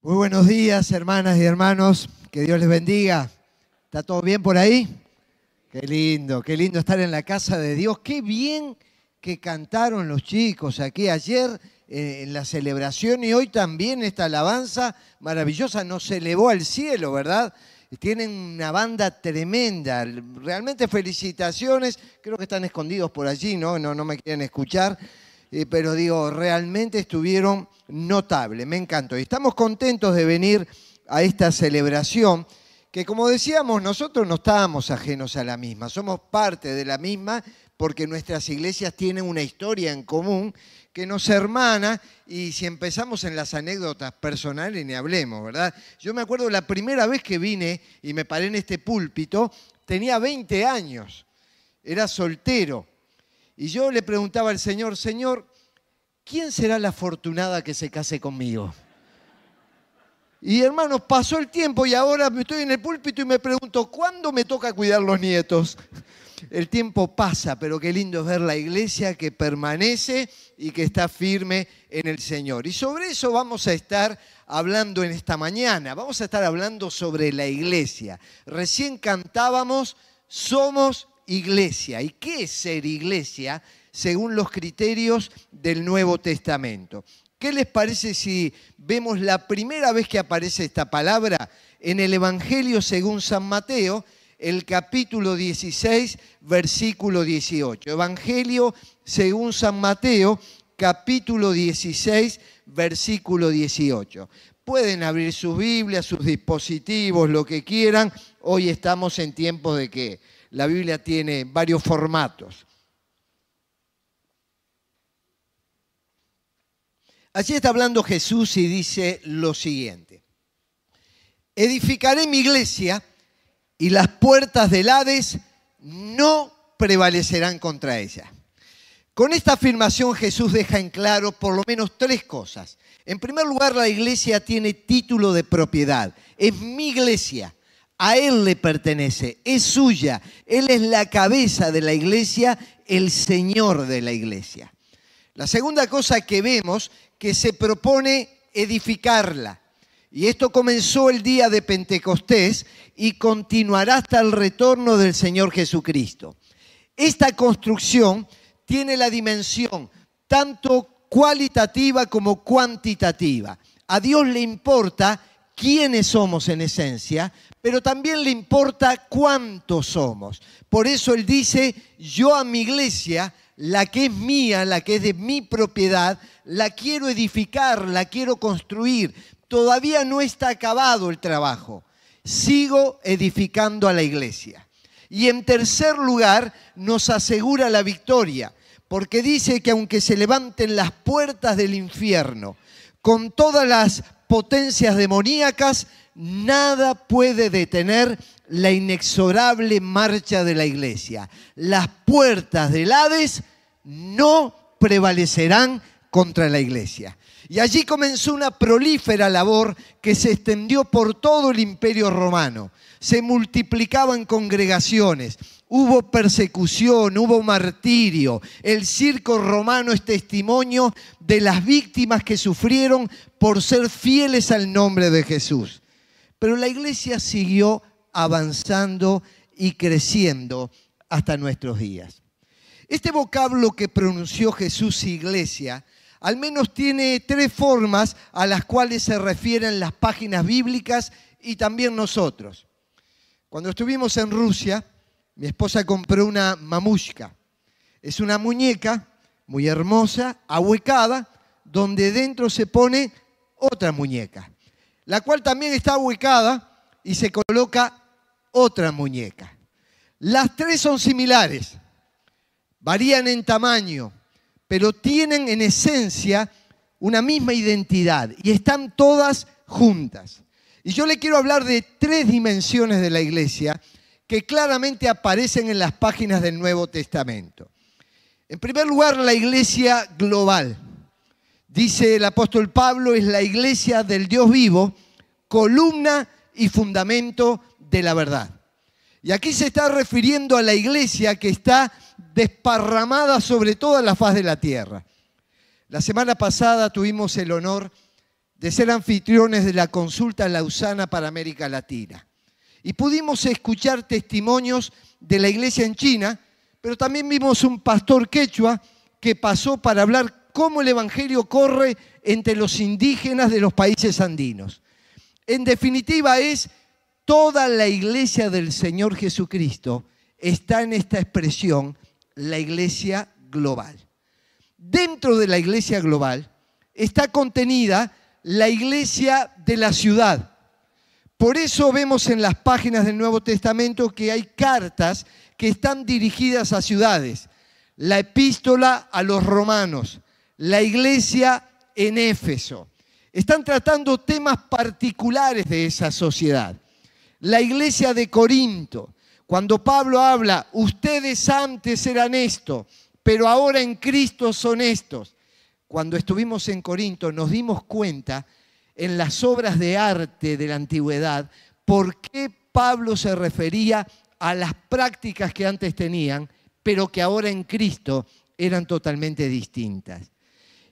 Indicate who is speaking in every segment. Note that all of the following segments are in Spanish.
Speaker 1: Muy buenos días, hermanas y hermanos. Que Dios les bendiga. ¿Está todo bien por ahí? Qué lindo, qué lindo estar en la casa de Dios. Qué bien que cantaron los chicos aquí ayer eh, en la celebración y hoy también esta alabanza maravillosa nos elevó al cielo, ¿verdad? Tienen una banda tremenda. Realmente felicitaciones. Creo que están escondidos por allí, ¿no? No, no me quieren escuchar. Eh, pero digo, realmente estuvieron notables. Me encantó. Y estamos contentos de venir a esta celebración que como decíamos, nosotros no estábamos ajenos a la misma, somos parte de la misma porque nuestras iglesias tienen una historia en común que nos hermana y si empezamos en las anécdotas personales ni hablemos, ¿verdad? Yo me acuerdo la primera vez que vine y me paré en este púlpito, tenía 20 años, era soltero. Y yo le preguntaba al Señor, Señor, ¿quién será la afortunada que se case conmigo? Y hermanos, pasó el tiempo y ahora estoy en el púlpito y me pregunto, ¿cuándo me toca cuidar los nietos? El tiempo pasa, pero qué lindo es ver la iglesia que permanece y que está firme en el Señor. Y sobre eso vamos a estar hablando en esta mañana. Vamos a estar hablando sobre la iglesia. Recién cantábamos, somos iglesia. ¿Y qué es ser iglesia según los criterios del Nuevo Testamento? ¿Qué les parece si vemos la primera vez que aparece esta palabra en el Evangelio según San Mateo, el capítulo 16, versículo 18? Evangelio según San Mateo, capítulo 16, versículo 18. Pueden abrir sus Biblias, sus dispositivos, lo que quieran. Hoy estamos en tiempos de que la Biblia tiene varios formatos. Allí está hablando Jesús y dice lo siguiente. Edificaré mi iglesia y las puertas del Hades no prevalecerán contra ella. Con esta afirmación Jesús deja en claro por lo menos tres cosas. En primer lugar, la iglesia tiene título de propiedad. Es mi iglesia. A Él le pertenece, es suya. Él es la cabeza de la iglesia, el Señor de la iglesia. La segunda cosa que vemos que se propone edificarla. Y esto comenzó el día de Pentecostés y continuará hasta el retorno del Señor Jesucristo. Esta construcción tiene la dimensión tanto cualitativa como cuantitativa. A Dios le importa quiénes somos en esencia, pero también le importa cuántos somos. Por eso Él dice, yo a mi iglesia la que es mía, la que es de mi propiedad, la quiero edificar, la quiero construir. Todavía no está acabado el trabajo. Sigo edificando a la iglesia. Y en tercer lugar, nos asegura la victoria, porque dice que aunque se levanten las puertas del infierno, con todas las potencias demoníacas, nada puede detener la inexorable marcha de la iglesia. Las puertas del Hades no prevalecerán contra la iglesia. Y allí comenzó una prolífera labor que se extendió por todo el imperio romano. Se multiplicaban congregaciones, hubo persecución, hubo martirio. El circo romano es testimonio de las víctimas que sufrieron por ser fieles al nombre de Jesús. Pero la iglesia siguió avanzando y creciendo hasta nuestros días. Este vocablo que pronunció Jesús iglesia, al menos tiene tres formas a las cuales se refieren las páginas bíblicas y también nosotros. Cuando estuvimos en Rusia, mi esposa compró una mamushka. Es una muñeca muy hermosa, ahuecada, donde dentro se pone otra muñeca, la cual también está ahuecada y se coloca otra muñeca. Las tres son similares, varían en tamaño, pero tienen en esencia una misma identidad y están todas juntas. Y yo le quiero hablar de tres dimensiones de la iglesia que claramente aparecen en las páginas del Nuevo Testamento. En primer lugar, la iglesia global. Dice el apóstol Pablo, es la iglesia del Dios vivo, columna y fundamento de la verdad. Y aquí se está refiriendo a la iglesia que está desparramada sobre toda la faz de la tierra. La semana pasada tuvimos el honor de ser anfitriones de la consulta Lausana para América Latina. Y pudimos escuchar testimonios de la iglesia en China, pero también vimos un pastor quechua que pasó para hablar cómo el Evangelio corre entre los indígenas de los países andinos. En definitiva es toda la iglesia del Señor Jesucristo está en esta expresión, la iglesia global. Dentro de la iglesia global está contenida la iglesia de la ciudad. Por eso vemos en las páginas del Nuevo Testamento que hay cartas que están dirigidas a ciudades. La epístola a los romanos, la iglesia en Éfeso. Están tratando temas particulares de esa sociedad. La iglesia de Corinto, cuando Pablo habla, ustedes antes eran esto, pero ahora en Cristo son estos. Cuando estuvimos en Corinto nos dimos cuenta en las obras de arte de la antigüedad por qué Pablo se refería a las prácticas que antes tenían, pero que ahora en Cristo eran totalmente distintas.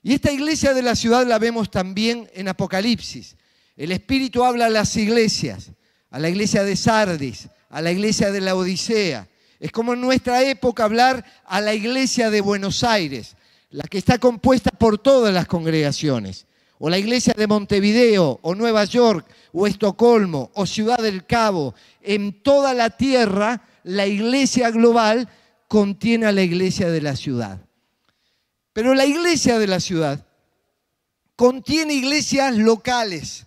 Speaker 1: Y esta iglesia de la ciudad la vemos también en Apocalipsis. El Espíritu habla a las iglesias, a la iglesia de Sardis, a la iglesia de la Odisea. Es como en nuestra época hablar a la iglesia de Buenos Aires, la que está compuesta por todas las congregaciones. O la iglesia de Montevideo, o Nueva York, o Estocolmo, o Ciudad del Cabo. En toda la tierra, la iglesia global contiene a la iglesia de la ciudad. Pero la iglesia de la ciudad contiene iglesias locales.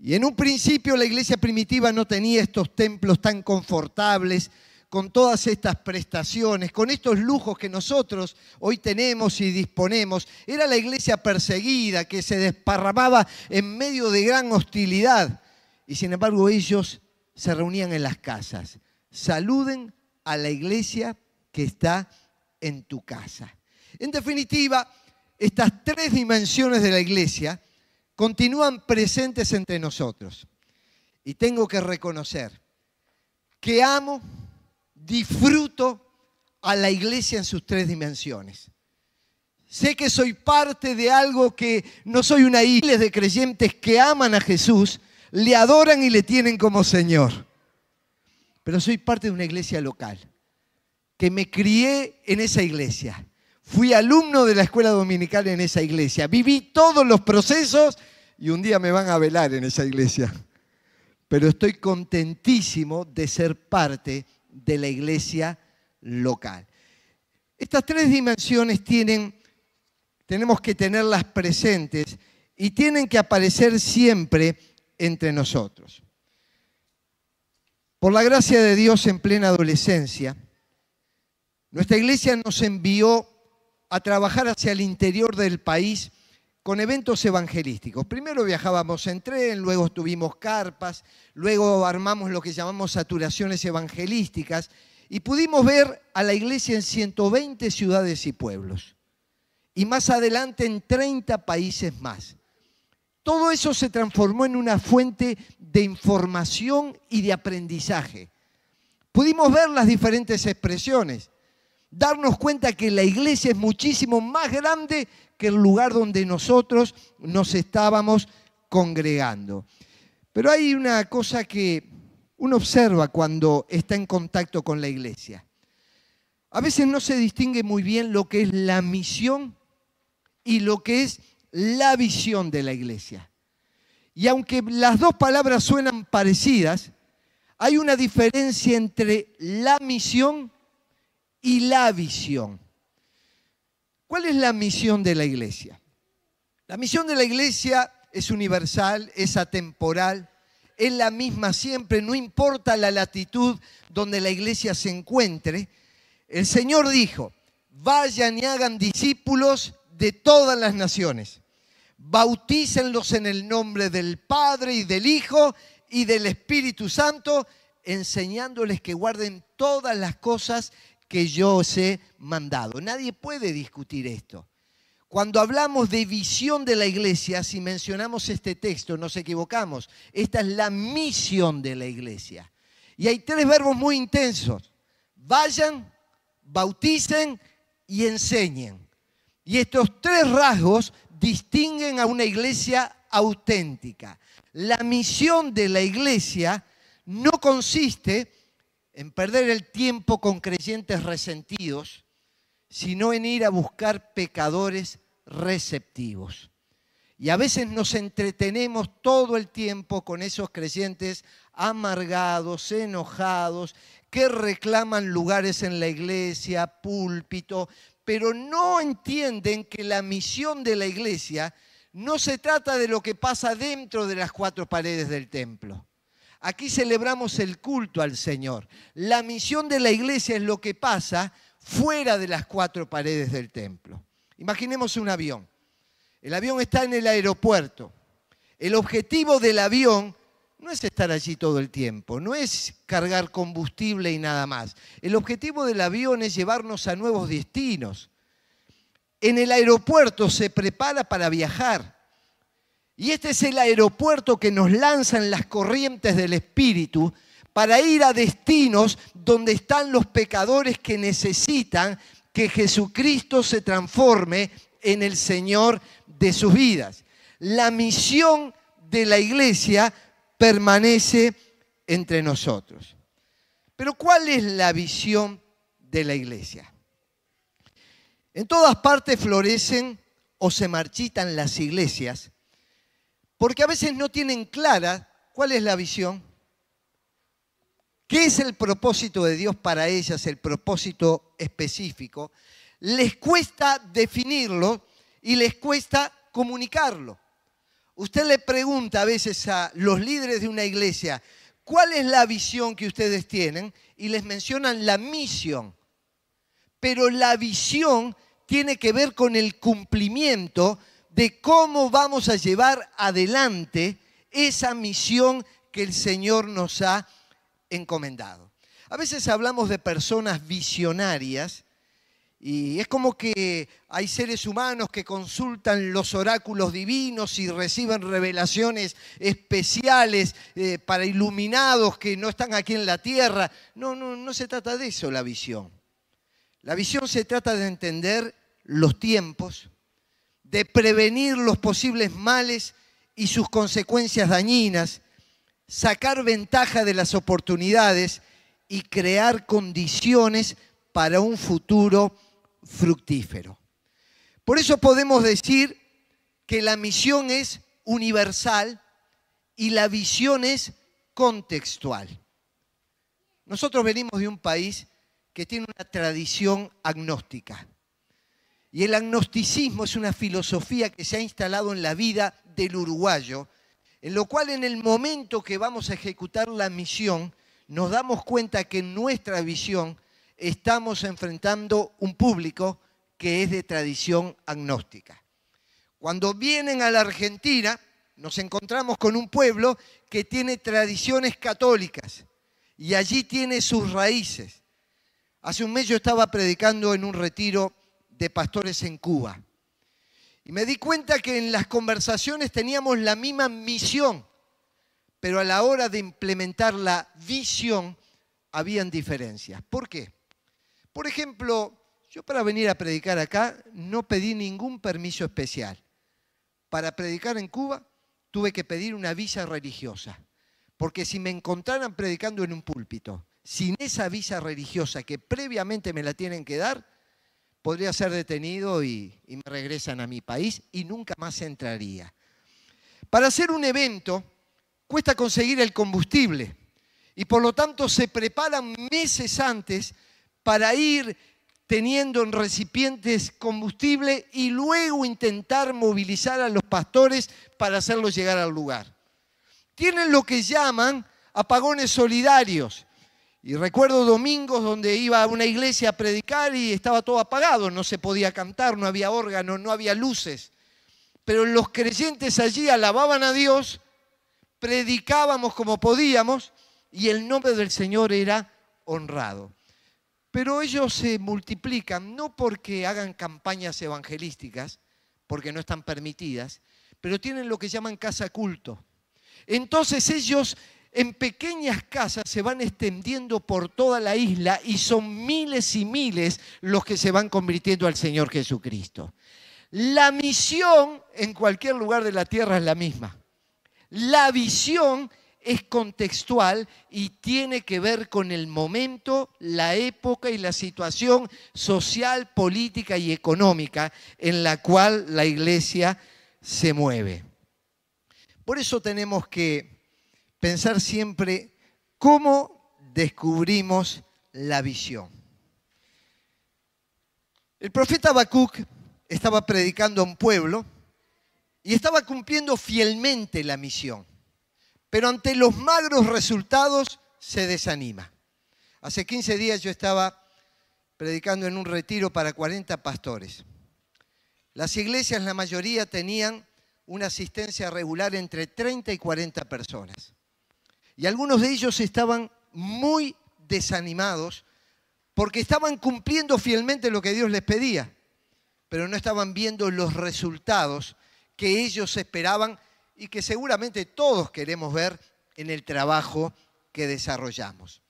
Speaker 1: Y en un principio la iglesia primitiva no tenía estos templos tan confortables, con todas estas prestaciones, con estos lujos que nosotros hoy tenemos y disponemos. Era la iglesia perseguida que se desparramaba en medio de gran hostilidad. Y sin embargo ellos se reunían en las casas. Saluden a la iglesia que está en tu casa. En definitiva, estas tres dimensiones de la iglesia continúan presentes entre nosotros. Y tengo que reconocer que amo, disfruto a la iglesia en sus tres dimensiones. Sé que soy parte de algo que no soy una isla de creyentes que aman a Jesús, le adoran y le tienen como Señor. Pero soy parte de una iglesia local, que me crié en esa iglesia Fui alumno de la escuela dominical en esa iglesia. Viví todos los procesos y un día me van a velar en esa iglesia. Pero estoy contentísimo de ser parte de la iglesia local. Estas tres dimensiones tienen, tenemos que tenerlas presentes y tienen que aparecer siempre entre nosotros. Por la gracia de Dios en plena adolescencia, nuestra iglesia nos envió a trabajar hacia el interior del país con eventos evangelísticos. Primero viajábamos en tren, luego tuvimos carpas, luego armamos lo que llamamos saturaciones evangelísticas y pudimos ver a la iglesia en 120 ciudades y pueblos y más adelante en 30 países más. Todo eso se transformó en una fuente de información y de aprendizaje. Pudimos ver las diferentes expresiones darnos cuenta que la iglesia es muchísimo más grande que el lugar donde nosotros nos estábamos congregando. Pero hay una cosa que uno observa cuando está en contacto con la iglesia. A veces no se distingue muy bien lo que es la misión y lo que es la visión de la iglesia. Y aunque las dos palabras suenan parecidas, hay una diferencia entre la misión y la visión. ¿Cuál es la misión de la iglesia? La misión de la iglesia es universal, es atemporal, es la misma siempre, no importa la latitud donde la iglesia se encuentre. El Señor dijo, vayan y hagan discípulos de todas las naciones, bautícenlos en el nombre del Padre y del Hijo y del Espíritu Santo, enseñándoles que guarden todas las cosas que yo os he mandado. Nadie puede discutir esto. Cuando hablamos de visión de la iglesia, si mencionamos este texto, nos equivocamos. Esta es la misión de la iglesia. Y hay tres verbos muy intensos. Vayan, bauticen y enseñen. Y estos tres rasgos distinguen a una iglesia auténtica. La misión de la iglesia no consiste en perder el tiempo con creyentes resentidos, sino en ir a buscar pecadores receptivos. Y a veces nos entretenemos todo el tiempo con esos creyentes amargados, enojados, que reclaman lugares en la iglesia, púlpito, pero no entienden que la misión de la iglesia no se trata de lo que pasa dentro de las cuatro paredes del templo. Aquí celebramos el culto al Señor. La misión de la iglesia es lo que pasa fuera de las cuatro paredes del templo. Imaginemos un avión. El avión está en el aeropuerto. El objetivo del avión no es estar allí todo el tiempo, no es cargar combustible y nada más. El objetivo del avión es llevarnos a nuevos destinos. En el aeropuerto se prepara para viajar. Y este es el aeropuerto que nos lanza en las corrientes del Espíritu para ir a destinos donde están los pecadores que necesitan que Jesucristo se transforme en el Señor de sus vidas. La misión de la iglesia permanece entre nosotros. Pero ¿cuál es la visión de la iglesia? En todas partes florecen o se marchitan las iglesias porque a veces no tienen clara cuál es la visión, qué es el propósito de Dios para ellas, el propósito específico. Les cuesta definirlo y les cuesta comunicarlo. Usted le pregunta a veces a los líderes de una iglesia, ¿cuál es la visión que ustedes tienen? Y les mencionan la misión. Pero la visión tiene que ver con el cumplimiento de cómo vamos a llevar adelante esa misión que el Señor nos ha encomendado. A veces hablamos de personas visionarias y es como que hay seres humanos que consultan los oráculos divinos y reciben revelaciones especiales eh, para iluminados que no están aquí en la tierra. No, no, no se trata de eso la visión. La visión se trata de entender los tiempos, de prevenir los posibles males y sus consecuencias dañinas, sacar ventaja de las oportunidades y crear condiciones para un futuro fructífero. Por eso podemos decir que la misión es universal y la visión es contextual. Nosotros venimos de un país que tiene una tradición agnóstica. Y el agnosticismo es una filosofía que se ha instalado en la vida del uruguayo, en lo cual en el momento que vamos a ejecutar la misión, nos damos cuenta que en nuestra visión estamos enfrentando un público que es de tradición agnóstica. Cuando vienen a la Argentina, nos encontramos con un pueblo que tiene tradiciones católicas y allí tiene sus raíces. Hace un mes yo estaba predicando en un retiro de pastores en Cuba y me di cuenta que en las conversaciones teníamos la misma misión, pero a la hora de implementar la visión habían diferencias. ¿Por qué? Por ejemplo, yo para venir a predicar acá no pedí ningún permiso especial. Para predicar en Cuba tuve que pedir una visa religiosa, porque si me encontraran predicando en un púlpito sin esa visa religiosa que previamente me la tienen que dar, podría ser detenido y, me regresan a mi país y nunca más entraría. Para hacer un evento cuesta conseguir el combustible y por lo tanto se preparan meses antes para ir teniendo en recipientes combustible y luego intentar movilizar a los pastores para hacerlos llegar al lugar. Tienen lo que llaman apagones solidarios. Y recuerdo domingos donde iba a una iglesia a predicar y estaba todo apagado, no se podía cantar, no había órgano, no había luces. Pero los creyentes allí alababan a Dios, predicábamos como podíamos y el nombre del Señor era honrado. Pero ellos se multiplican no porque hagan campañas evangelísticas, porque no están permitidas, pero tienen lo que llaman casa culto. Entonces ellos en pequeñas casas se van extendiendo por toda la isla y son miles y miles los que se van convirtiendo al Señor Jesucristo. La misión en cualquier lugar de la tierra es la misma. La visión es contextual y tiene que ver con el momento, la época y la situación social, política y económica en la cual la iglesia se mueve. Por eso tenemos que pensar siempre cómo descubrimos la visión. El profeta Habacuc estaba predicando a un pueblo y estaba cumpliendo fielmente la misión. Pero ante los magros resultados se desanima. Hace 15 días yo estaba predicando en un retiro para 40 pastores. Las iglesias, la mayoría, tenían una asistencia regular entre 30 y 40 personas. Y algunos de ellos estaban muy desanimados porque estaban cumpliendo fielmente lo que Dios les pedía pero no estaban viendo los resultados que ellos esperaban y que seguramente todos queremos ver en el trabajo que desarrollamos.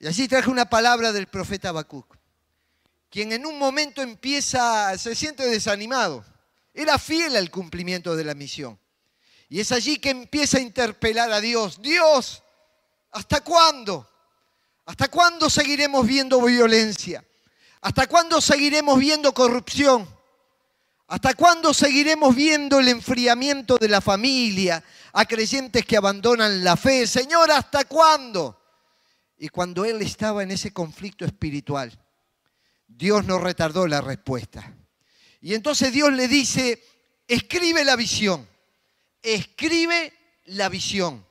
Speaker 1: Y así traje una palabra del profeta Habacuc, quien en un momento empieza, se siente desanimado. Era fiel al cumplimiento de la misión. Y es allí que empieza a interpelar a Dios. Dios, ¿hasta cuándo? ¿Hasta cuándo seguiremos viendo violencia? ¿Hasta cuándo seguiremos viendo corrupción? ¿Hasta cuándo seguiremos viendo el enfriamiento de la familia, a creyentes que abandonan la fe? Señor, ¿hasta cuándo? Y cuando él estaba en ese conflicto espiritual, Dios no retardó la respuesta. Y entonces Dios le dice, escribe la visión, escribe la visión.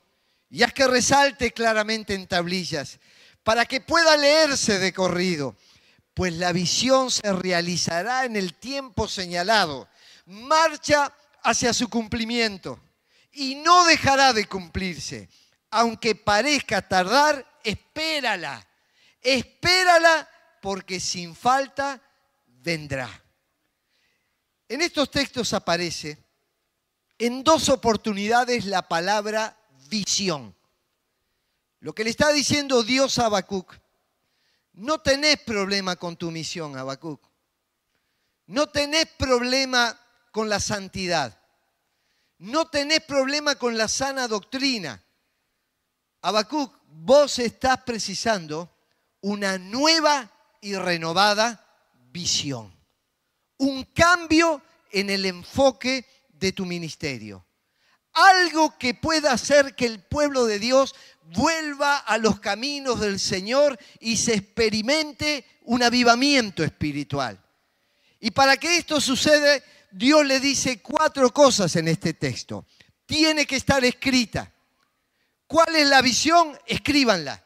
Speaker 1: Y haz que resalte claramente en tablillas, para que pueda leerse de corrido pues la visión se realizará en el tiempo señalado. Marcha hacia su cumplimiento y no dejará de cumplirse. Aunque parezca tardar, espérala. Espérala porque sin falta vendrá. En estos textos aparece en dos oportunidades la palabra visión. Lo que le está diciendo Dios a Habacuc no tenés problema con tu misión, Habacuc. No tenés problema con la santidad. No tenés problema con la sana doctrina. Habacuc, vos estás precisando una nueva y renovada visión. Un cambio en el enfoque de tu ministerio. Algo que pueda hacer que el pueblo de Dios vuelva a los caminos del Señor y se experimente un avivamiento espiritual. Y para que esto suceda, Dios le dice cuatro cosas en este texto. Tiene que estar escrita. ¿Cuál es la visión? Escríbanla.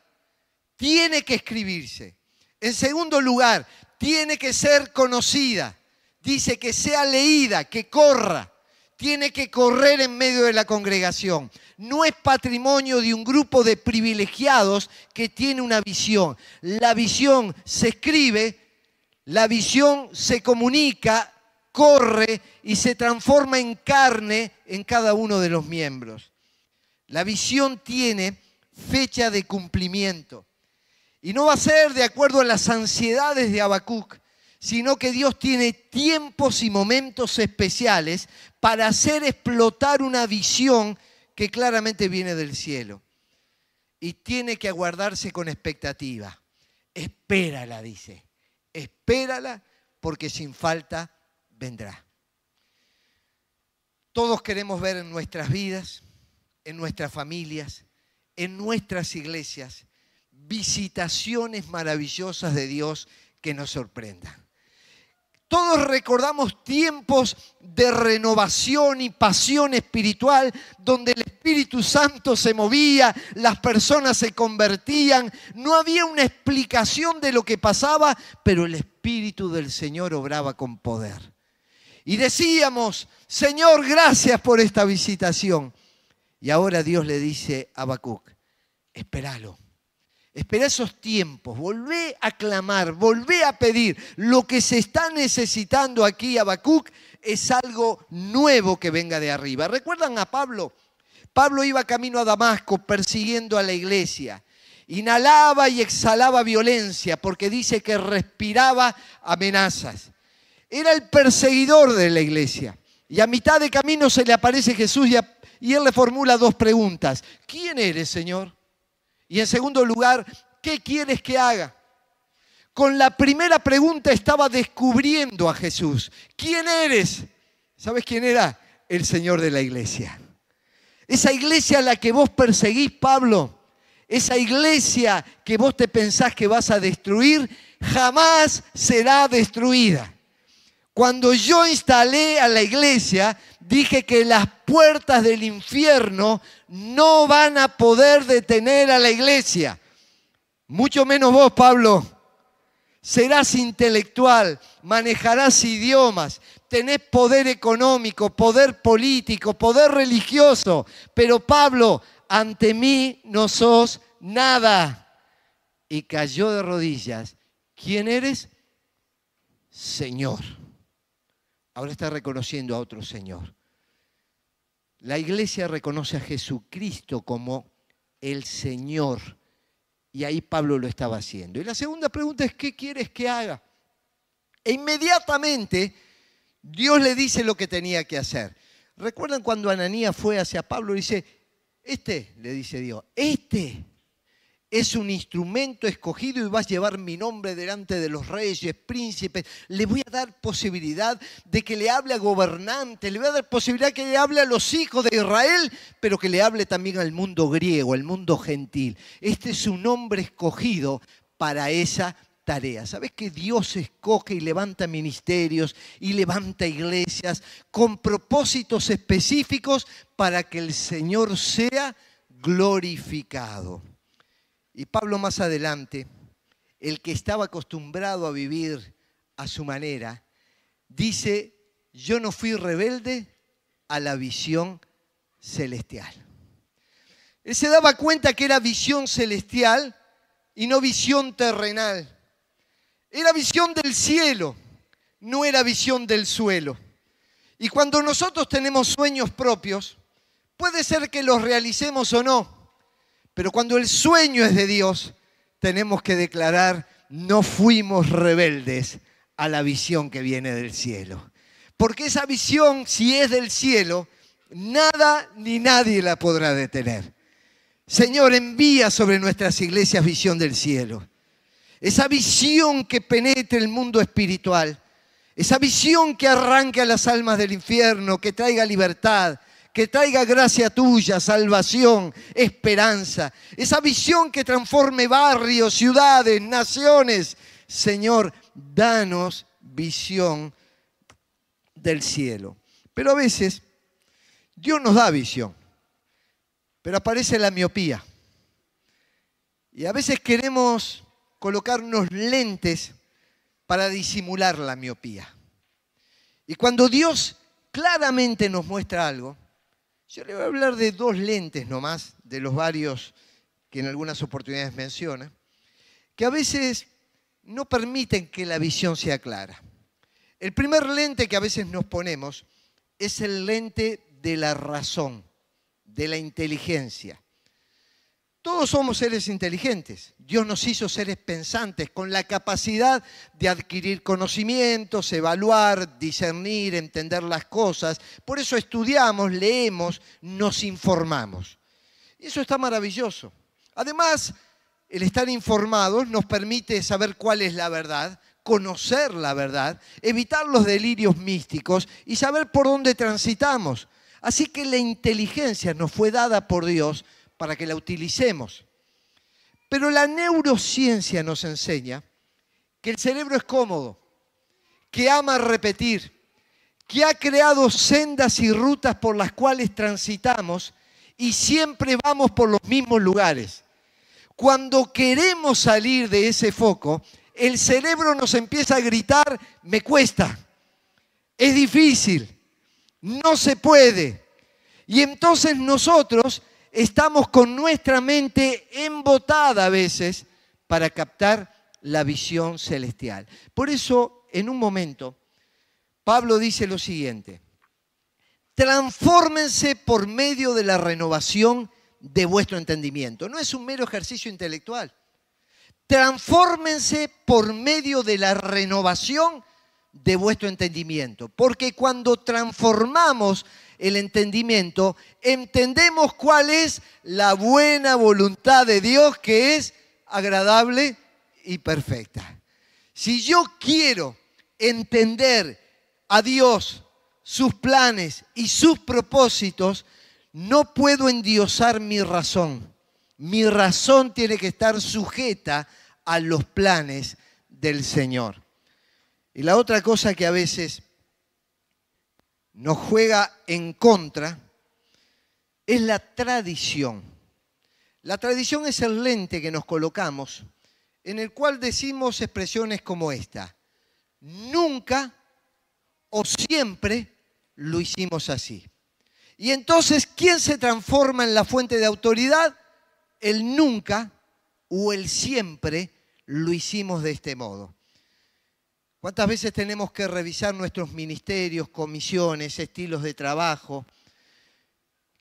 Speaker 1: Tiene que escribirse. En segundo lugar, tiene que ser conocida. Dice que sea leída, que corra tiene que correr en medio de la congregación. No es patrimonio de un grupo de privilegiados que tiene una visión. La visión se escribe, la visión se comunica, corre y se transforma en carne en cada uno de los miembros. La visión tiene fecha de cumplimiento. Y no va a ser de acuerdo a las ansiedades de Habacuc, sino que Dios tiene tiempos y momentos especiales para hacer explotar una visión que claramente viene del cielo. Y tiene que aguardarse con expectativa. Espérala, dice. Espérala porque sin falta vendrá. Todos queremos ver en nuestras vidas, en nuestras familias, en nuestras iglesias, visitaciones maravillosas de Dios que nos sorprendan. Todos recordamos tiempos de renovación y pasión espiritual donde el Espíritu Santo se movía, las personas se convertían, no había una explicación de lo que pasaba, pero el Espíritu del Señor obraba con poder. Y decíamos, Señor, gracias por esta visitación. Y ahora Dios le dice a Habacuc, espéralo Espera esos tiempos, volvé a clamar, volvé a pedir. Lo que se está necesitando aquí, Habacuc, es algo nuevo que venga de arriba. ¿Recuerdan a Pablo? Pablo iba camino a Damasco persiguiendo a la iglesia. Inhalaba y exhalaba violencia porque dice que respiraba amenazas. Era el perseguidor de la iglesia. Y a mitad de camino se le aparece Jesús y, y él le formula dos preguntas. ¿Quién eres, Señor? Y en segundo lugar, ¿qué quieres que haga? Con la primera pregunta estaba descubriendo a Jesús. ¿Quién eres? ¿Sabes quién era? El Señor de la iglesia. Esa iglesia a la que vos perseguís, Pablo, esa iglesia que vos te pensás que vas a destruir, jamás será destruida. Cuando yo instalé a la iglesia, dije que las puertas del infierno no van a poder detener a la iglesia. Mucho menos vos, Pablo. Serás intelectual, manejarás idiomas, tenés poder económico, poder político, poder religioso. Pero Pablo, ante mí no sos nada. Y cayó de rodillas. ¿Quién eres? Señor ahora está reconociendo a otro Señor. La iglesia reconoce a Jesucristo como el Señor. Y ahí Pablo lo estaba haciendo. Y la segunda pregunta es, ¿qué quieres que haga? E inmediatamente Dios le dice lo que tenía que hacer. ¿Recuerdan cuando Ananías fue hacia Pablo y dice, este, le dice Dios, este es un instrumento escogido y vas a llevar mi nombre delante de los reyes, príncipes. Le voy a dar posibilidad de que le hable a gobernantes, le voy a dar posibilidad que le hable a los hijos de Israel, pero que le hable también al mundo griego, al mundo gentil. Este es un hombre escogido para esa tarea. ¿Sabes que Dios escoge y levanta ministerios y levanta iglesias con propósitos específicos para que el Señor sea glorificado? Y Pablo más adelante, el que estaba acostumbrado a vivir a su manera, dice, yo no fui rebelde a la visión celestial. Él se daba cuenta que era visión celestial y no visión terrenal. Era visión del cielo, no era visión del suelo. Y cuando nosotros tenemos sueños propios, puede ser que los realicemos o no, pero cuando el sueño es de Dios, tenemos que declarar, no fuimos rebeldes a la visión que viene del cielo. Porque esa visión, si es del cielo, nada ni nadie la podrá detener. Señor, envía sobre nuestras iglesias visión del cielo. Esa visión que penetre el mundo espiritual. Esa visión que arranque a las almas del infierno, que traiga libertad, que traiga gracia tuya, salvación, esperanza. Esa visión que transforme barrios, ciudades, naciones. Señor, danos visión del cielo. Pero a veces Dios nos da visión, pero aparece la miopía. Y a veces queremos colocarnos lentes para disimular la miopía. Y cuando Dios claramente nos muestra algo, yo le voy a hablar de dos lentes nomás, de los varios que en algunas oportunidades menciona, que a veces no permiten que la visión sea clara. El primer lente que a veces nos ponemos es el lente de la razón, de la inteligencia. Todos somos seres inteligentes. Dios nos hizo seres pensantes, con la capacidad de adquirir conocimientos, evaluar, discernir, entender las cosas. Por eso estudiamos, leemos, nos informamos. Eso está maravilloso. Además, el estar informados nos permite saber cuál es la verdad, conocer la verdad, evitar los delirios místicos y saber por dónde transitamos. Así que la inteligencia nos fue dada por Dios para que la utilicemos. Pero la neurociencia nos enseña que el cerebro es cómodo, que ama repetir, que ha creado sendas y rutas por las cuales transitamos y siempre vamos por los mismos lugares. Cuando queremos salir de ese foco, el cerebro nos empieza a gritar, me cuesta, es difícil, no se puede. Y entonces nosotros estamos con nuestra mente embotada a veces para captar la visión celestial. Por eso, en un momento, Pablo dice lo siguiente, transfórmense por medio de la renovación de vuestro entendimiento. No es un mero ejercicio intelectual. Transfórmense por medio de la renovación de vuestro entendimiento. Porque cuando transformamos el entendimiento, entendemos cuál es la buena voluntad de Dios que es agradable y perfecta. Si yo quiero entender a Dios, sus planes y sus propósitos, no puedo endiosar mi razón. Mi razón tiene que estar sujeta a los planes del Señor. Y la otra cosa que a veces nos juega en contra es la tradición. La tradición es el lente que nos colocamos en el cual decimos expresiones como esta. Nunca o siempre lo hicimos así. Y entonces, ¿quién se transforma en la fuente de autoridad? El nunca o el siempre lo hicimos de este modo. ¿Cuántas veces tenemos que revisar nuestros ministerios, comisiones, estilos de trabajo,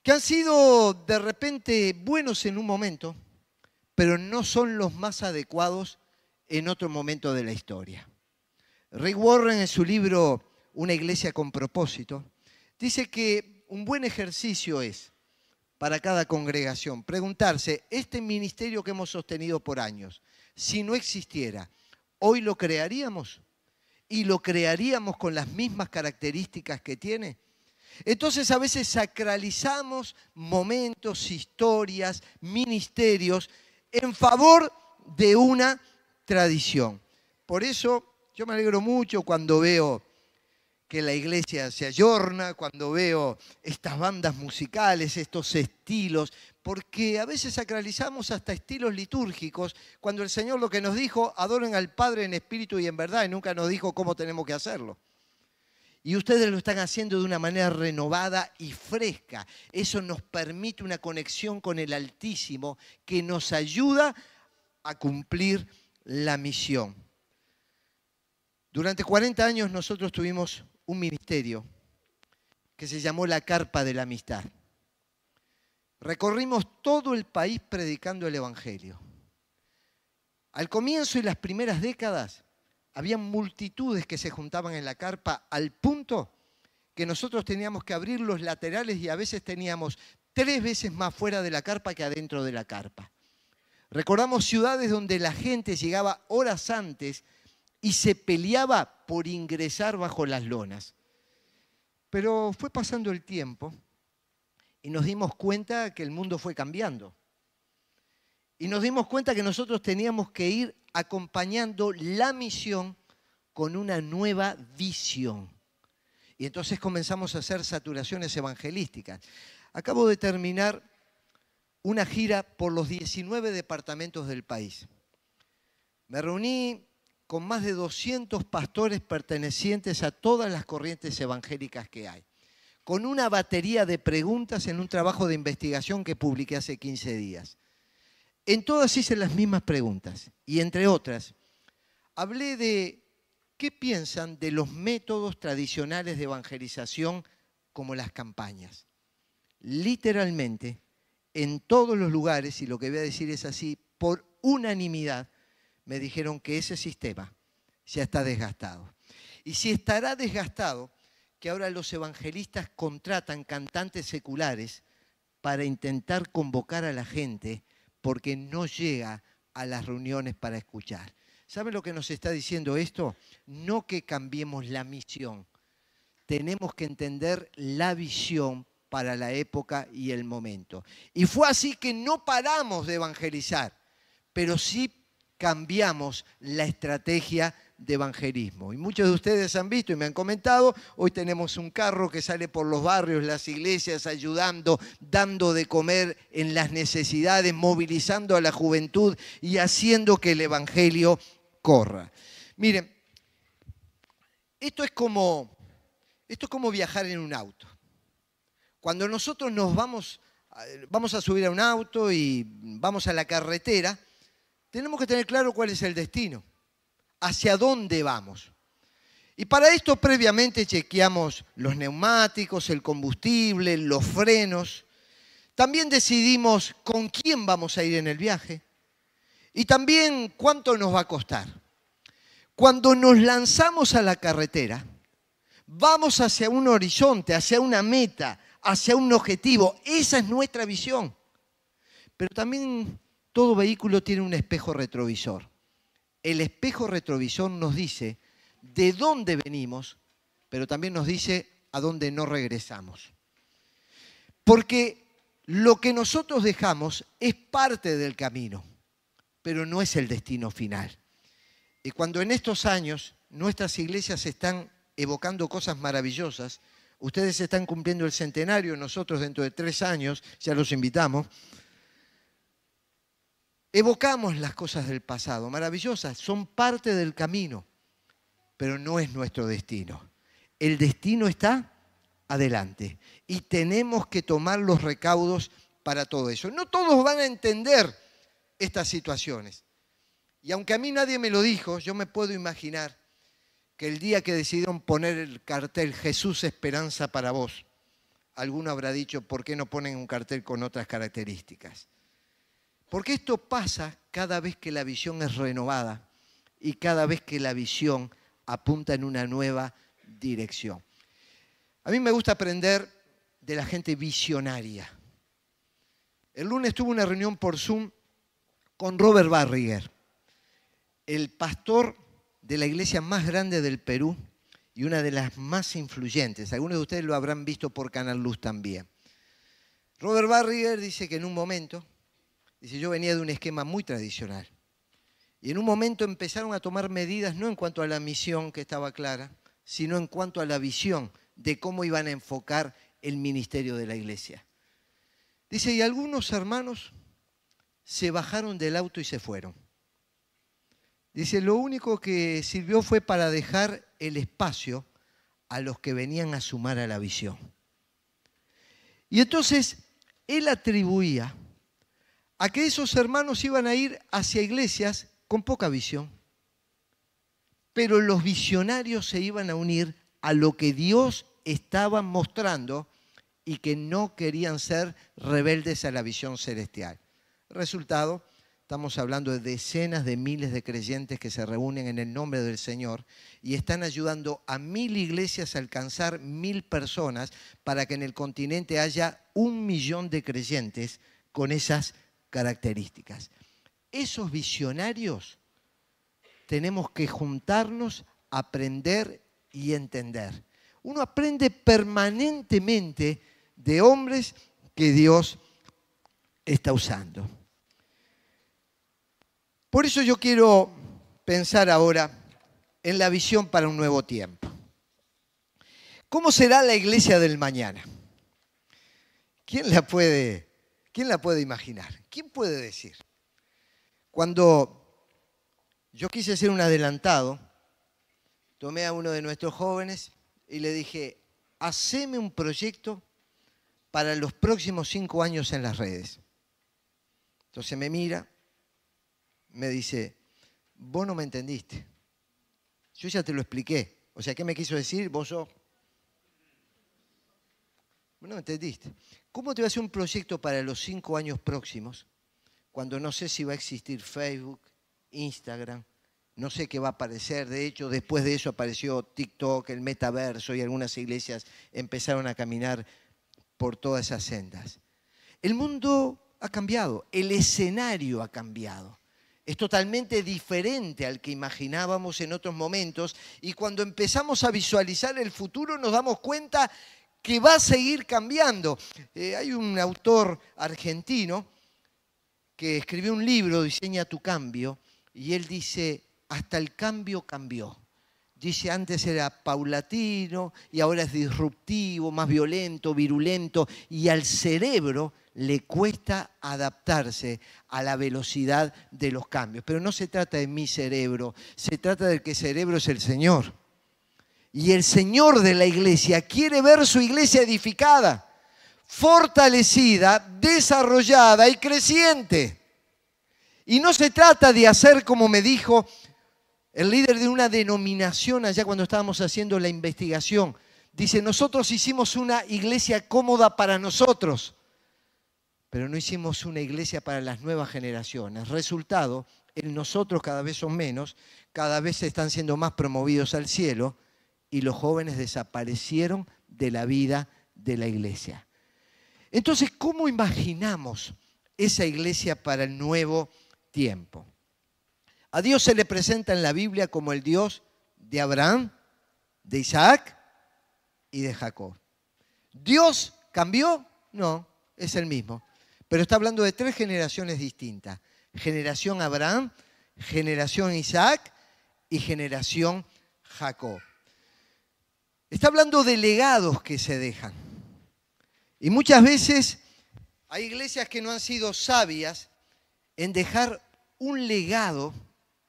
Speaker 1: que han sido de repente buenos en un momento, pero no son los más adecuados en otro momento de la historia. Rick Warren en su libro Una iglesia con propósito, dice que un buen ejercicio es para cada congregación preguntarse, este ministerio que hemos sostenido por años, si no existiera, ¿hoy lo crearíamos? ¿Y lo crearíamos con las mismas características que tiene? Entonces a veces sacralizamos momentos, historias, ministerios en favor de una tradición. Por eso yo me alegro mucho cuando veo que la iglesia se ayorna, cuando veo estas bandas musicales, estos estilos, porque a veces sacralizamos hasta estilos litúrgicos, cuando el Señor lo que nos dijo, adoren al Padre en espíritu y en verdad, y nunca nos dijo cómo tenemos que hacerlo. Y ustedes lo están haciendo de una manera renovada y fresca. Eso nos permite una conexión con el Altísimo que nos ayuda a cumplir la misión. Durante 40 años nosotros tuvimos un ministerio que se llamó la Carpa de la Amistad. Recorrimos todo el país predicando el Evangelio. Al comienzo y las primeras décadas había multitudes que se juntaban en la carpa al punto que nosotros teníamos que abrir los laterales y a veces teníamos tres veces más fuera de la carpa que adentro de la carpa. Recordamos ciudades donde la gente llegaba horas antes y se peleaba por ingresar bajo las lonas. Pero fue pasando el tiempo y nos dimos cuenta que el mundo fue cambiando. Y nos dimos cuenta que nosotros teníamos que ir acompañando la misión con una nueva visión. Y entonces comenzamos a hacer saturaciones evangelísticas. Acabo de terminar una gira por los 19 departamentos del país. Me reuní con más de 200 pastores pertenecientes a todas las corrientes evangélicas que hay, con una batería de preguntas en un trabajo de investigación que publiqué hace 15 días. En todas hice las mismas preguntas y entre otras, hablé de qué piensan de los métodos tradicionales de evangelización como las campañas. Literalmente, en todos los lugares, y lo que voy a decir es así, por unanimidad, me dijeron que ese sistema ya está desgastado. Y si estará desgastado, que ahora los evangelistas contratan cantantes seculares para intentar convocar a la gente porque no llega a las reuniones para escuchar. ¿Sabe lo que nos está diciendo esto? No que cambiemos la misión. Tenemos que entender la visión para la época y el momento. Y fue así que no paramos de evangelizar, pero sí cambiamos la estrategia de evangelismo. Y muchos de ustedes han visto y me han comentado, hoy tenemos un carro que sale por los barrios, las iglesias, ayudando, dando de comer en las necesidades, movilizando a la juventud y haciendo que el Evangelio corra. Miren, esto es como, esto es como viajar en un auto. Cuando nosotros nos vamos, vamos a subir a un auto y vamos a la carretera, tenemos que tener claro cuál es el destino hacia dónde vamos. Y para esto previamente chequeamos los neumáticos, el combustible, los frenos. También decidimos con quién vamos a ir en el viaje y también cuánto nos va a costar. Cuando nos lanzamos a la carretera, vamos hacia un horizonte, hacia una meta, hacia un objetivo. Esa es nuestra visión. Pero también todo vehículo tiene un espejo retrovisor. El espejo retrovisor nos dice de dónde venimos, pero también nos dice a dónde no regresamos. Porque lo que nosotros dejamos es parte del camino, pero no es el destino final. Y cuando en estos años nuestras iglesias están evocando cosas maravillosas, ustedes están cumpliendo el centenario, nosotros dentro de tres años, ya los invitamos, evocamos las cosas del pasado, maravillosas, son parte del camino, pero no es nuestro destino. El destino está adelante y tenemos que tomar los recaudos para todo eso. No todos van a entender estas situaciones. Y aunque a mí nadie me lo dijo, yo me puedo imaginar que el día que decidieron poner el cartel Jesús Esperanza para vos, alguno habrá dicho, ¿por qué no ponen un cartel con otras características? Porque esto pasa cada vez que la visión es renovada y cada vez que la visión apunta en una nueva dirección. A mí me gusta aprender de la gente visionaria. El lunes tuve una reunión por Zoom con Robert Barriger, el pastor de la iglesia más grande del Perú y una de las más influyentes. Algunos de ustedes lo habrán visto por Canal Luz también. Robert Barriger dice que en un momento Dice, yo venía de un esquema muy tradicional. Y en un momento empezaron a tomar medidas no en cuanto a la misión que estaba clara, sino en cuanto a la visión de cómo iban a enfocar el ministerio de la iglesia. Dice, y algunos hermanos se bajaron del auto y se fueron. Dice, lo único que sirvió fue para dejar el espacio a los que venían a sumar a la visión. Y entonces él atribuía a que esos hermanos iban a ir hacia iglesias con poca visión. Pero los visionarios se iban a unir a lo que Dios estaba mostrando y que no querían ser rebeldes a la visión celestial. Resultado, estamos hablando de decenas de miles de creyentes que se reúnen en el nombre del Señor y están ayudando a mil iglesias a alcanzar mil personas para que en el continente haya un millón de creyentes con esas características. Esos visionarios tenemos que juntarnos, aprender y entender. Uno aprende permanentemente de hombres que Dios está usando. Por eso yo quiero pensar ahora en la visión para un nuevo tiempo. ¿Cómo será la iglesia del mañana? ¿Quién la puede ¿Quién la puede imaginar? ¿Quién puede decir? Cuando yo quise ser un adelantado, tomé a uno de nuestros jóvenes y le dije, haceme un proyecto para los próximos cinco años en las redes. Entonces me mira, me dice, vos no me entendiste. Yo ya te lo expliqué. O sea, ¿qué me quiso decir? Vos sos... No entendiste. ¿Cómo te va a hacer un proyecto para los cinco años próximos cuando no sé si va a existir Facebook, Instagram, no sé qué va a aparecer? De hecho, después de eso apareció TikTok, el metaverso y algunas iglesias empezaron a caminar por todas esas sendas. El mundo ha cambiado, el escenario ha cambiado. Es totalmente diferente al que imaginábamos en otros momentos y cuando empezamos a visualizar el futuro nos damos cuenta que va a seguir cambiando. Eh, hay un autor argentino que escribió un libro, Diseña tu cambio, y él dice, hasta el cambio cambió. Dice, antes era paulatino y ahora es disruptivo, más violento, virulento, y al cerebro le cuesta adaptarse a la velocidad de los cambios. Pero no se trata de mi cerebro, se trata de que cerebro es el Señor. Y el Señor de la iglesia quiere ver su iglesia edificada, fortalecida, desarrollada y creciente. Y no se trata de hacer como me dijo el líder de una denominación allá cuando estábamos haciendo la investigación. Dice, nosotros hicimos una iglesia cómoda para nosotros, pero no hicimos una iglesia para las nuevas generaciones. Resultado, el nosotros cada vez son menos, cada vez están siendo más promovidos al cielo y los jóvenes desaparecieron de la vida de la iglesia. Entonces, ¿cómo imaginamos esa iglesia para el nuevo tiempo? A Dios se le presenta en la Biblia como el Dios de Abraham, de Isaac y de Jacob. ¿Dios cambió? No, es el mismo. Pero está hablando de tres generaciones distintas. Generación Abraham, generación Isaac y generación Jacob. Está hablando de legados que se dejan. Y muchas veces hay iglesias que no han sido sabias en dejar un legado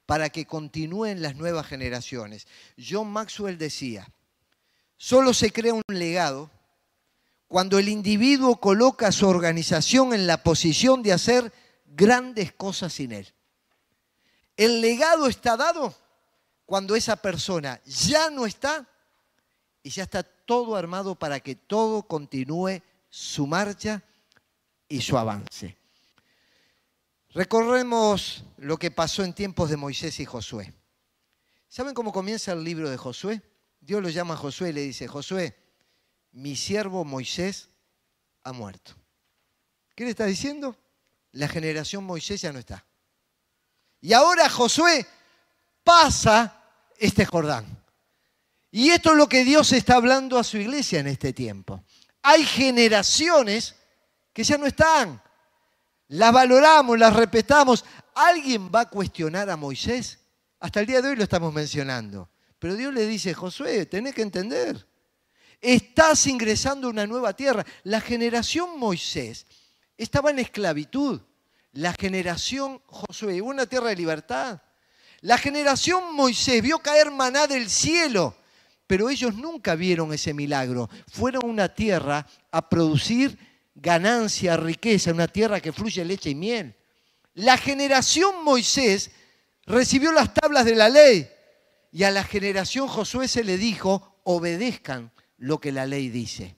Speaker 1: para que continúen las nuevas generaciones. John Maxwell decía, solo se crea un legado cuando el individuo coloca su organización en la posición de hacer grandes cosas sin él. El legado está dado cuando esa persona ya no está y ya está todo armado para que todo continúe su marcha y su avance. Recorremos lo que pasó en tiempos de Moisés y Josué. ¿Saben cómo comienza el libro de Josué? Dios lo llama a Josué y le dice, Josué, mi siervo Moisés ha muerto. ¿Qué le está diciendo? La generación Moisés ya no está. Y ahora Josué pasa este Jordán. Y esto es lo que Dios está hablando a su iglesia en este tiempo. Hay generaciones que ya no están las valoramos, las respetamos. ¿Alguien va a cuestionar a Moisés? Hasta el día de hoy lo estamos mencionando. Pero Dios le dice, Josué, tenés que entender, estás ingresando a una nueva tierra. La generación Moisés estaba en esclavitud. La generación Josué, una tierra de libertad. La generación Moisés vio caer maná del cielo, pero ellos nunca vieron ese milagro. Fueron a una tierra a producir ganancia, riqueza, una tierra que fluye leche y miel. La generación Moisés recibió las tablas de la ley y a la generación Josué se le dijo, obedezcan lo que la ley dice.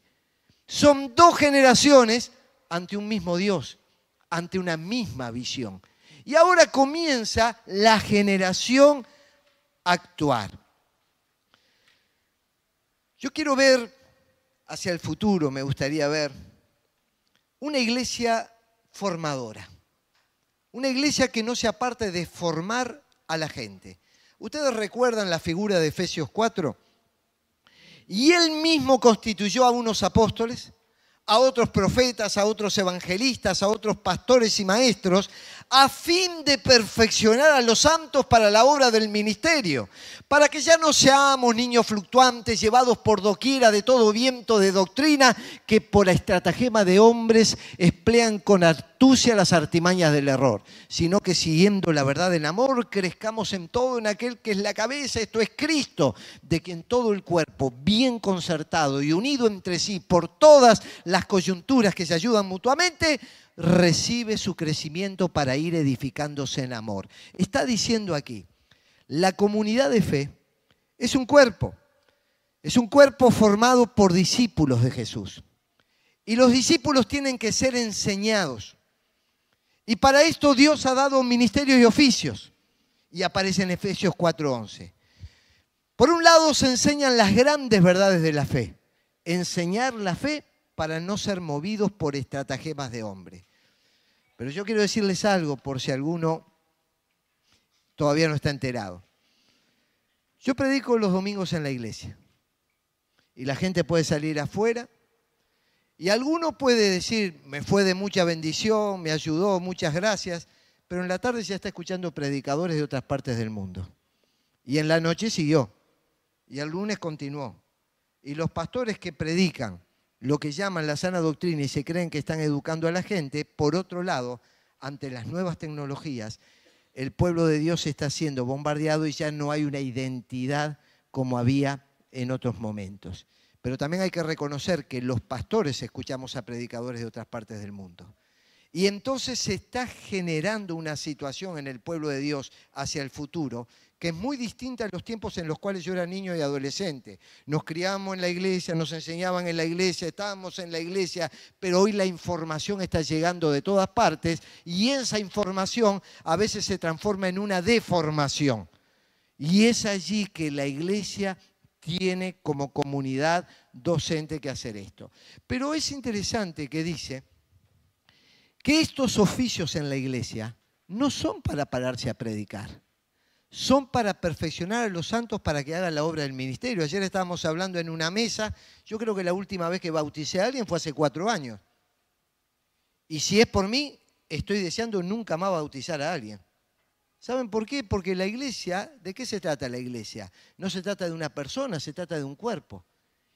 Speaker 1: Son dos generaciones ante un mismo Dios, ante una misma visión. Y ahora comienza la generación a actuar. Yo quiero ver hacia el futuro, me gustaría ver una iglesia formadora. Una iglesia que no se aparte de formar a la gente. Ustedes recuerdan la figura de Efesios 4. Y él mismo constituyó a unos apóstoles, a otros profetas, a otros evangelistas, a otros pastores y maestros, a fin de perfeccionar a los santos para la obra del ministerio, para que ya no seamos niños fluctuantes llevados por doquiera de todo viento de doctrina que por la estratagema de hombres emplean con astucia las artimañas del error, sino que siguiendo la verdad en amor crezcamos en todo en aquel que es la cabeza, esto es Cristo, de quien todo el cuerpo, bien concertado y unido entre sí por todas las coyunturas que se ayudan mutuamente, recibe su crecimiento para ir edificándose en amor. Está diciendo aquí, la comunidad de fe es un cuerpo, es un cuerpo formado por discípulos de Jesús. Y los discípulos tienen que ser enseñados. Y para esto Dios ha dado ministerios y oficios. Y aparece en Efesios 4:11. Por un lado se enseñan las grandes verdades de la fe. Enseñar la fe para no ser movidos por estratagemas de hombre. Pero yo quiero decirles algo por si alguno todavía no está enterado. Yo predico los domingos en la iglesia y la gente puede salir afuera y alguno puede decir, me fue de mucha bendición, me ayudó, muchas gracias, pero en la tarde ya está escuchando predicadores de otras partes del mundo. Y en la noche siguió y el lunes continuó. Y los pastores que predican lo que llaman la sana doctrina y se creen que están educando a la gente, por otro lado, ante las nuevas tecnologías, el pueblo de Dios está siendo bombardeado y ya no hay una identidad como había en otros momentos. Pero también hay que reconocer que los pastores escuchamos a predicadores de otras partes del mundo. Y entonces se está generando una situación en el pueblo de Dios hacia el futuro que es muy distinta a los tiempos en los cuales yo era niño y adolescente. Nos criamos en la iglesia, nos enseñaban en la iglesia, estábamos en la iglesia, pero hoy la información está llegando de todas partes y esa información a veces se transforma en una deformación. Y es allí que la iglesia tiene como comunidad docente que hacer esto. Pero es interesante que dice que estos oficios en la iglesia no son para pararse a predicar son para perfeccionar a los santos para que hagan la obra del ministerio. Ayer estábamos hablando en una mesa, yo creo que la última vez que bauticé a alguien fue hace cuatro años. Y si es por mí, estoy deseando nunca más bautizar a alguien. ¿Saben por qué? Porque la iglesia, ¿de qué se trata la iglesia? No se trata de una persona, se trata de un cuerpo.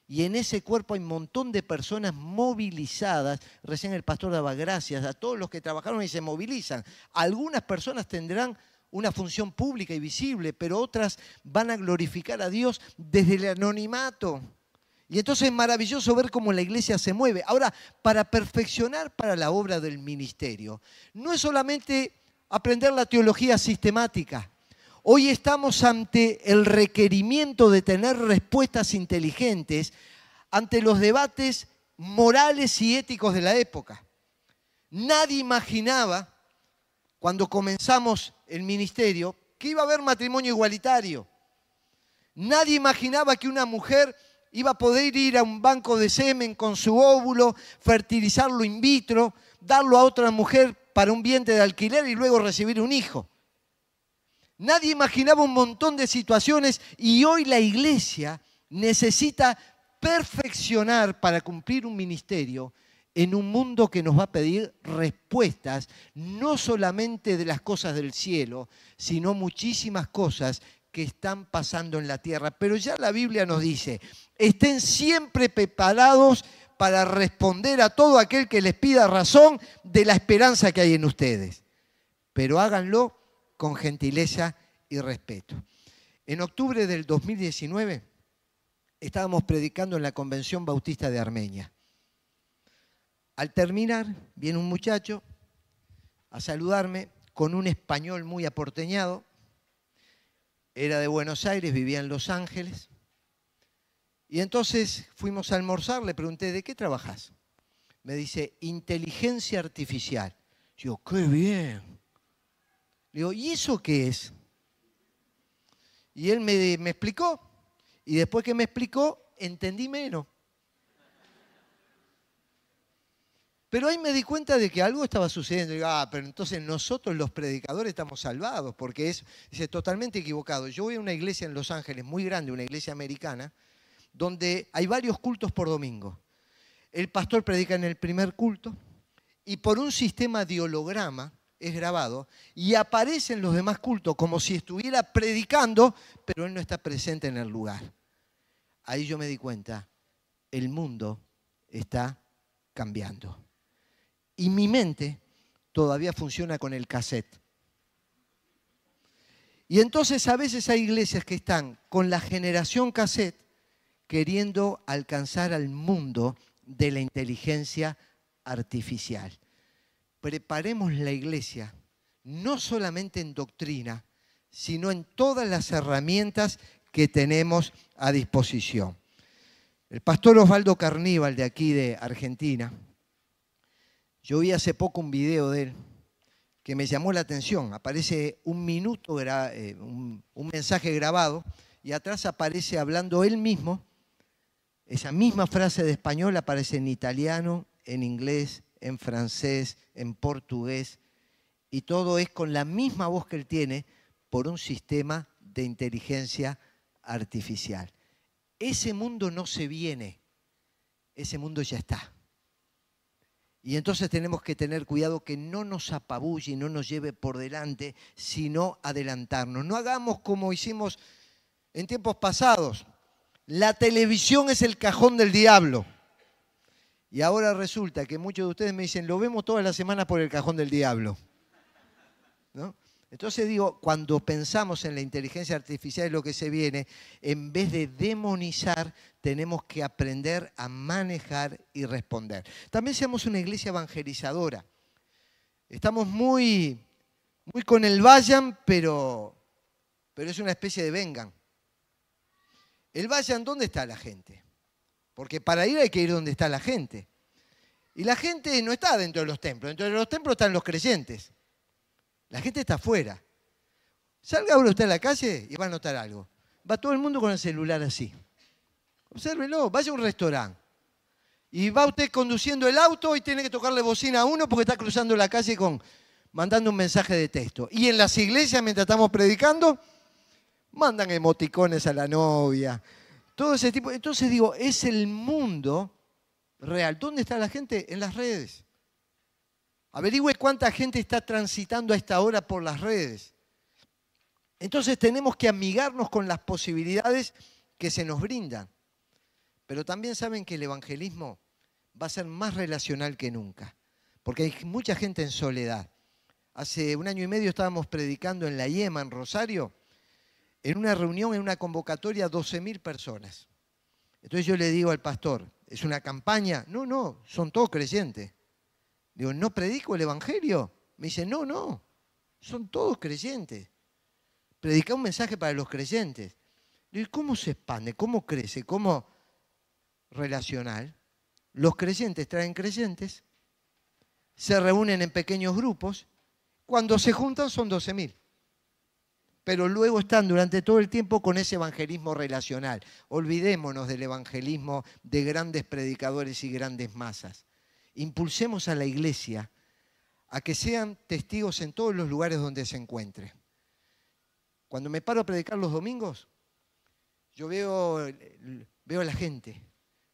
Speaker 1: Y en ese cuerpo hay un montón de personas movilizadas. Recién el pastor daba gracias a todos los que trabajaron y se movilizan. Algunas personas tendrán una función pública y visible, pero otras van a glorificar a Dios desde el anonimato. Y entonces es maravilloso ver cómo la iglesia se mueve. Ahora, para perfeccionar para la obra del ministerio, no es solamente aprender la teología sistemática. Hoy estamos ante el requerimiento de tener respuestas inteligentes ante los debates morales y éticos de la época. Nadie imaginaba cuando comenzamos el ministerio que iba a haber matrimonio igualitario. Nadie imaginaba que una mujer iba a poder ir a un banco de semen con su óvulo, fertilizarlo in vitro, darlo a otra mujer para un vientre de alquiler y luego recibir un hijo. Nadie imaginaba un montón de situaciones y hoy la iglesia necesita perfeccionar para cumplir un ministerio en un mundo que nos va a pedir respuestas, no solamente de las cosas del cielo, sino muchísimas cosas que están pasando en la tierra. Pero ya la Biblia nos dice, estén siempre preparados para responder a todo aquel que les pida razón de la esperanza que hay en ustedes. Pero háganlo con gentileza y respeto. En octubre del 2019 estábamos predicando en la Convención Bautista de Armenia. Al terminar, viene un muchacho a saludarme con un español muy aporteñado. Era de Buenos Aires, vivía en Los Ángeles. Y entonces fuimos a almorzar, le pregunté, ¿de qué trabajas? Me dice, inteligencia artificial. Yo, qué bien. Le digo, ¿y eso qué es? Y él me, me explicó. Y después que me explicó, entendí menos. Pero ahí me di cuenta de que algo estaba sucediendo. Digo, ah, pero entonces nosotros los predicadores estamos salvados, porque es totalmente equivocado. Yo voy a una iglesia en Los Ángeles, muy grande, una iglesia americana, donde hay varios cultos por domingo. El pastor predica en el primer culto y por un sistema de holograma es grabado y aparece en los demás cultos como si estuviera predicando, pero él no está presente en el lugar. Ahí yo me di cuenta, el mundo está cambiando y mi mente todavía funciona con el cassette. Y entonces a veces hay iglesias que están con la generación cassette queriendo alcanzar al mundo de la inteligencia artificial. Preparemos la iglesia no solamente en doctrina, sino en todas las herramientas que tenemos a disposición. El pastor Osvaldo Carníbal de aquí de Argentina, yo vi hace poco un video de él que me llamó la atención. Aparece un minuto, eh, un, un mensaje grabado, y atrás aparece hablando él mismo. Esa misma frase de español aparece en italiano, en inglés, en francés, en portugués, y todo es con la misma voz que él tiene por un sistema de inteligencia artificial. Ese mundo no se viene, ese mundo ya está. Y entonces tenemos que tener cuidado que no nos apabulle y no nos lleve por delante, sino adelantarnos. No hagamos como hicimos en tiempos pasados. La televisión es el cajón del diablo. Y ahora resulta que muchos de ustedes me dicen, lo vemos todas las semanas por el cajón del diablo. ¿No? Entonces digo, cuando pensamos en la inteligencia artificial y lo que se viene, en vez de demonizar, tenemos que aprender a manejar y responder. También seamos una iglesia evangelizadora. Estamos muy, muy con el vayan, pero, pero es una especie de vengan. El vayan, ¿dónde está la gente? Porque para ir hay que ir donde está la gente. Y la gente no está dentro de los templos, dentro de los templos están los creyentes. La gente está afuera. Salga uno usted a la calle y va a notar algo. Va todo el mundo con el celular así. Obsérvelo, vaya a un restaurante. Y va usted conduciendo el auto y tiene que tocarle bocina a uno porque está cruzando la calle con, mandando un mensaje de texto. Y en las iglesias, mientras estamos predicando, mandan emoticones a la novia. Todo ese tipo. Entonces digo, es el mundo real. ¿Dónde está la gente? En las redes. Averigüe cuánta gente está transitando a esta hora por las redes. Entonces tenemos que amigarnos con las posibilidades que se nos brindan. Pero también saben que el evangelismo va a ser más relacional que nunca, porque hay mucha gente en soledad. Hace un año y medio estábamos predicando en la Yema, en Rosario, en una reunión, en una convocatoria, 12.000 personas. Entonces yo le digo al pastor, ¿es una campaña? No, no, son todos creyentes. Digo, ¿no predico el Evangelio? Me dice, no, no, son todos creyentes predicar un mensaje para los creyentes. ¿Y cómo se expande? ¿Cómo crece? ¿Cómo relacional? Los creyentes traen creyentes, se reúnen en pequeños grupos, cuando se juntan son 12.000. Pero luego están durante todo el tiempo con ese evangelismo relacional. Olvidémonos del evangelismo de grandes predicadores y grandes masas. Impulsemos a la iglesia a que sean testigos en todos los lugares donde se encuentre. Cuando me paro a predicar los domingos, yo veo, veo a la gente,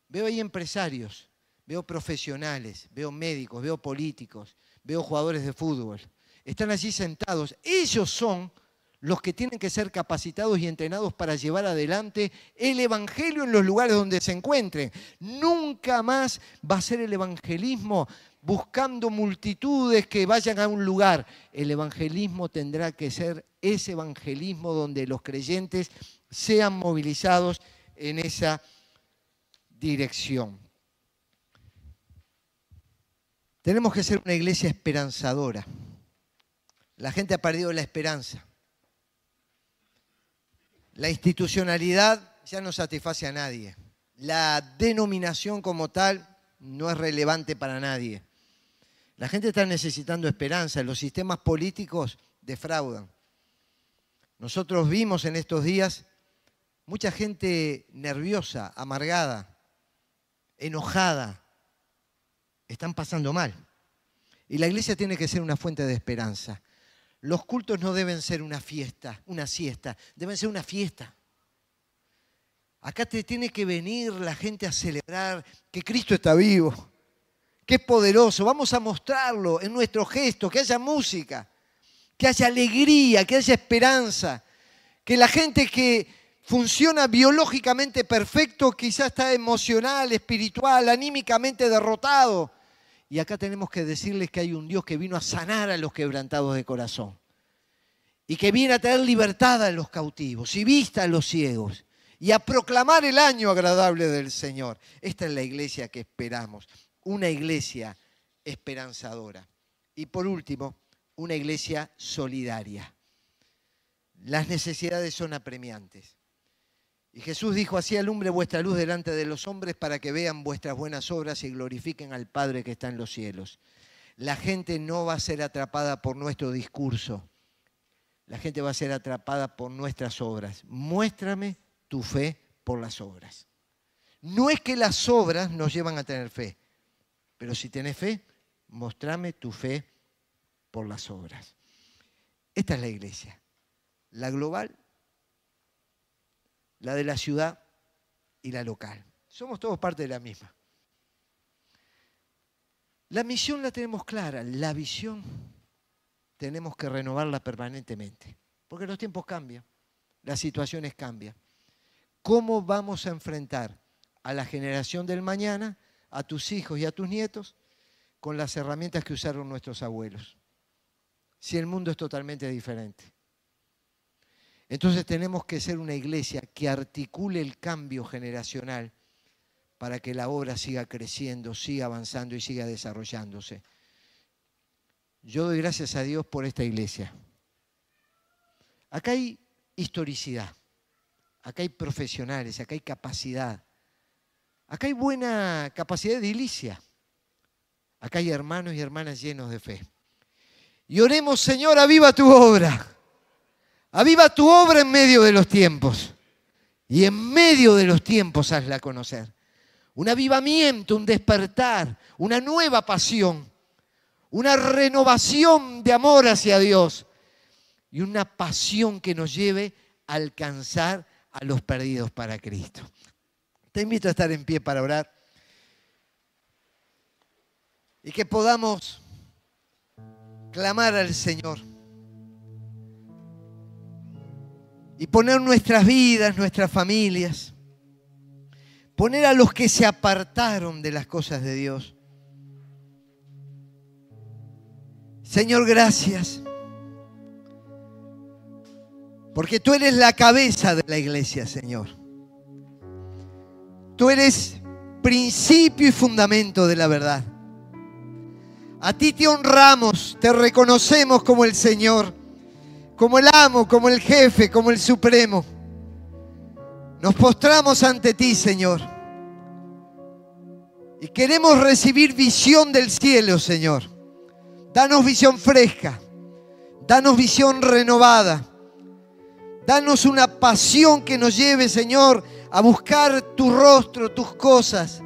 Speaker 1: veo ahí empresarios, veo profesionales, veo médicos, veo políticos, veo jugadores de fútbol. Están allí sentados. Ellos son los que tienen que ser capacitados y entrenados para llevar adelante el Evangelio en los lugares donde se encuentren. Nunca más va a ser el evangelismo buscando multitudes que vayan a un lugar. El evangelismo tendrá que ser ese evangelismo donde los creyentes sean movilizados en esa dirección. Tenemos que ser una iglesia esperanzadora. La gente ha perdido la esperanza. La institucionalidad ya no satisface a nadie. La denominación como tal no es relevante para nadie. La gente está necesitando esperanza, los sistemas políticos defraudan. Nosotros vimos en estos días mucha gente nerviosa, amargada, enojada. Están pasando mal. Y la iglesia tiene que ser una fuente de esperanza. Los cultos no deben ser una fiesta, una siesta, deben ser una fiesta. Acá te tiene que venir la gente a celebrar que Cristo está vivo, Qué poderoso. Vamos a mostrarlo en nuestro gesto, que haya música, que haya alegría, que haya esperanza. Que la gente que funciona biológicamente perfecto quizás está emocional, espiritual, anímicamente derrotado. Y acá tenemos que decirles que hay un Dios que vino a sanar a los quebrantados de corazón. Y que viene a traer libertad a los cautivos y vista a los ciegos. Y a proclamar el año agradable del Señor. Esta es la iglesia que esperamos una iglesia esperanzadora. Y por último, una iglesia solidaria. Las necesidades son apremiantes. Y Jesús dijo, así alumbre vuestra luz delante de los hombres para que vean vuestras buenas obras y glorifiquen al Padre que está en los cielos. La gente no va a ser atrapada por nuestro discurso. La gente va a ser atrapada por nuestras obras. Muéstrame tu fe por las obras. No es que las obras nos llevan a tener fe, pero si tenés fe, mostrame tu fe por las obras. Esta es la iglesia. La global, la de la ciudad y la local. Somos todos parte de la misma. La misión la tenemos clara, la visión tenemos que renovarla permanentemente, porque los tiempos cambian, las situaciones cambian. ¿Cómo vamos a enfrentar a la generación del mañana a tus hijos y a tus nietos con las herramientas que usaron nuestros abuelos. Si el mundo es totalmente diferente. Entonces tenemos que ser una iglesia que articule el cambio generacional para que la obra siga creciendo, siga avanzando y siga desarrollándose. Yo doy gracias a Dios por esta iglesia. Acá hay historicidad. Acá hay profesionales, acá hay capacidad. Acá hay buena capacidad de edilicia. Acá hay hermanos y hermanas llenos de fe. Y oremos, Señor, aviva tu obra. Aviva tu obra en medio de los tiempos. Y en medio de los tiempos hazla conocer. Un avivamiento, un despertar, una nueva pasión, una renovación de amor hacia Dios y una pasión que nos lleve a alcanzar a los perdidos para Cristo. Te invito a estar en pie para orar y que podamos clamar al Señor y poner nuestras vidas, nuestras familias, poner a los que se apartaron de las cosas de Dios. Señor, gracias. Porque tú eres la cabeza de la iglesia, Señor. Tú eres principio y fundamento de la verdad. A ti te honramos, te reconocemos como el Señor, como el amo, como el jefe, como el supremo. Nos postramos ante ti, Señor. Y queremos recibir visión del cielo, Señor. Danos visión fresca. Danos visión renovada. Danos una pasión que nos lleve, Señor, a buscar tu rostro, tus cosas,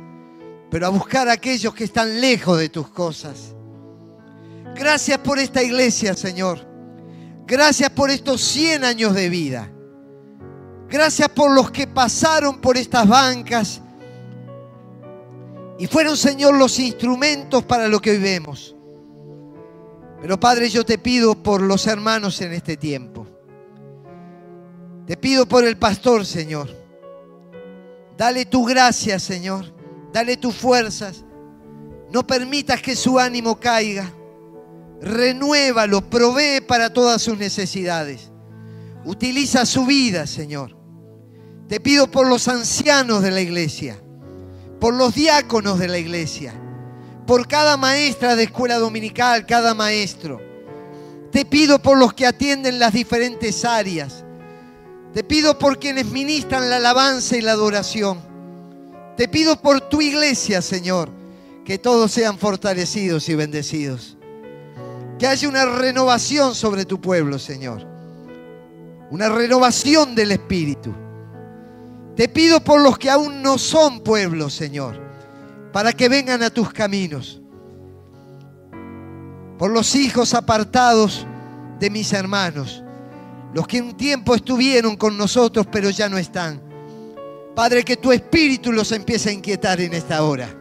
Speaker 1: pero a buscar a aquellos que están lejos de tus cosas. Gracias por esta iglesia, Señor. Gracias por estos 100 años de vida. Gracias por los que pasaron por estas bancas y fueron, Señor, los instrumentos para lo que hoy vemos. Pero Padre, yo te pido por los hermanos en este tiempo. Te pido por el pastor, Señor. Dale tu gracia, Señor. Dale tus fuerzas. No permitas que su ánimo caiga renuévalo, provee para todas sus necesidades. Utiliza su vida, Señor. Te pido por los ancianos de la iglesia, por los diáconos de la iglesia, por cada maestra de escuela dominical, cada maestro. Te pido por los que atienden las diferentes áreas. Te pido por quienes ministran la alabanza y la adoración. Te pido por tu iglesia, Señor, que todos sean fortalecidos y bendecidos. Que haya una renovación sobre tu pueblo, Señor. Una renovación del Espíritu. Te pido por los que aún no son pueblo, Señor, para que vengan a tus caminos. Por los hijos apartados de mis hermanos, los que un tiempo estuvieron con nosotros pero ya no están. Padre, que tu espíritu los empiece a inquietar en esta hora.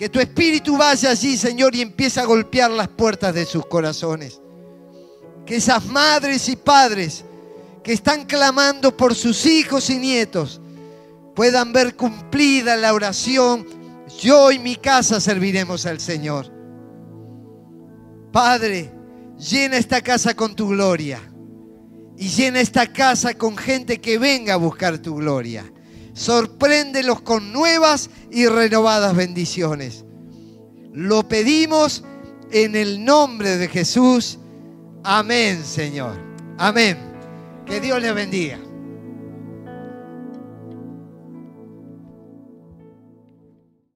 Speaker 1: Que tu espíritu vaya allí, Señor, y empiece a golpear las puertas de sus corazones. Que esas madres y padres que están clamando por sus hijos y nietos puedan ver cumplida la oración. Yo y mi casa serviremos al Señor. Padre, llena esta casa con tu gloria. Y llena esta casa con gente que venga a buscar tu gloria. Sorpréndelos con nuevas y renovadas bendiciones. Lo pedimos en el nombre de Jesús. Amén, Señor. Amén. Que Dios le bendiga.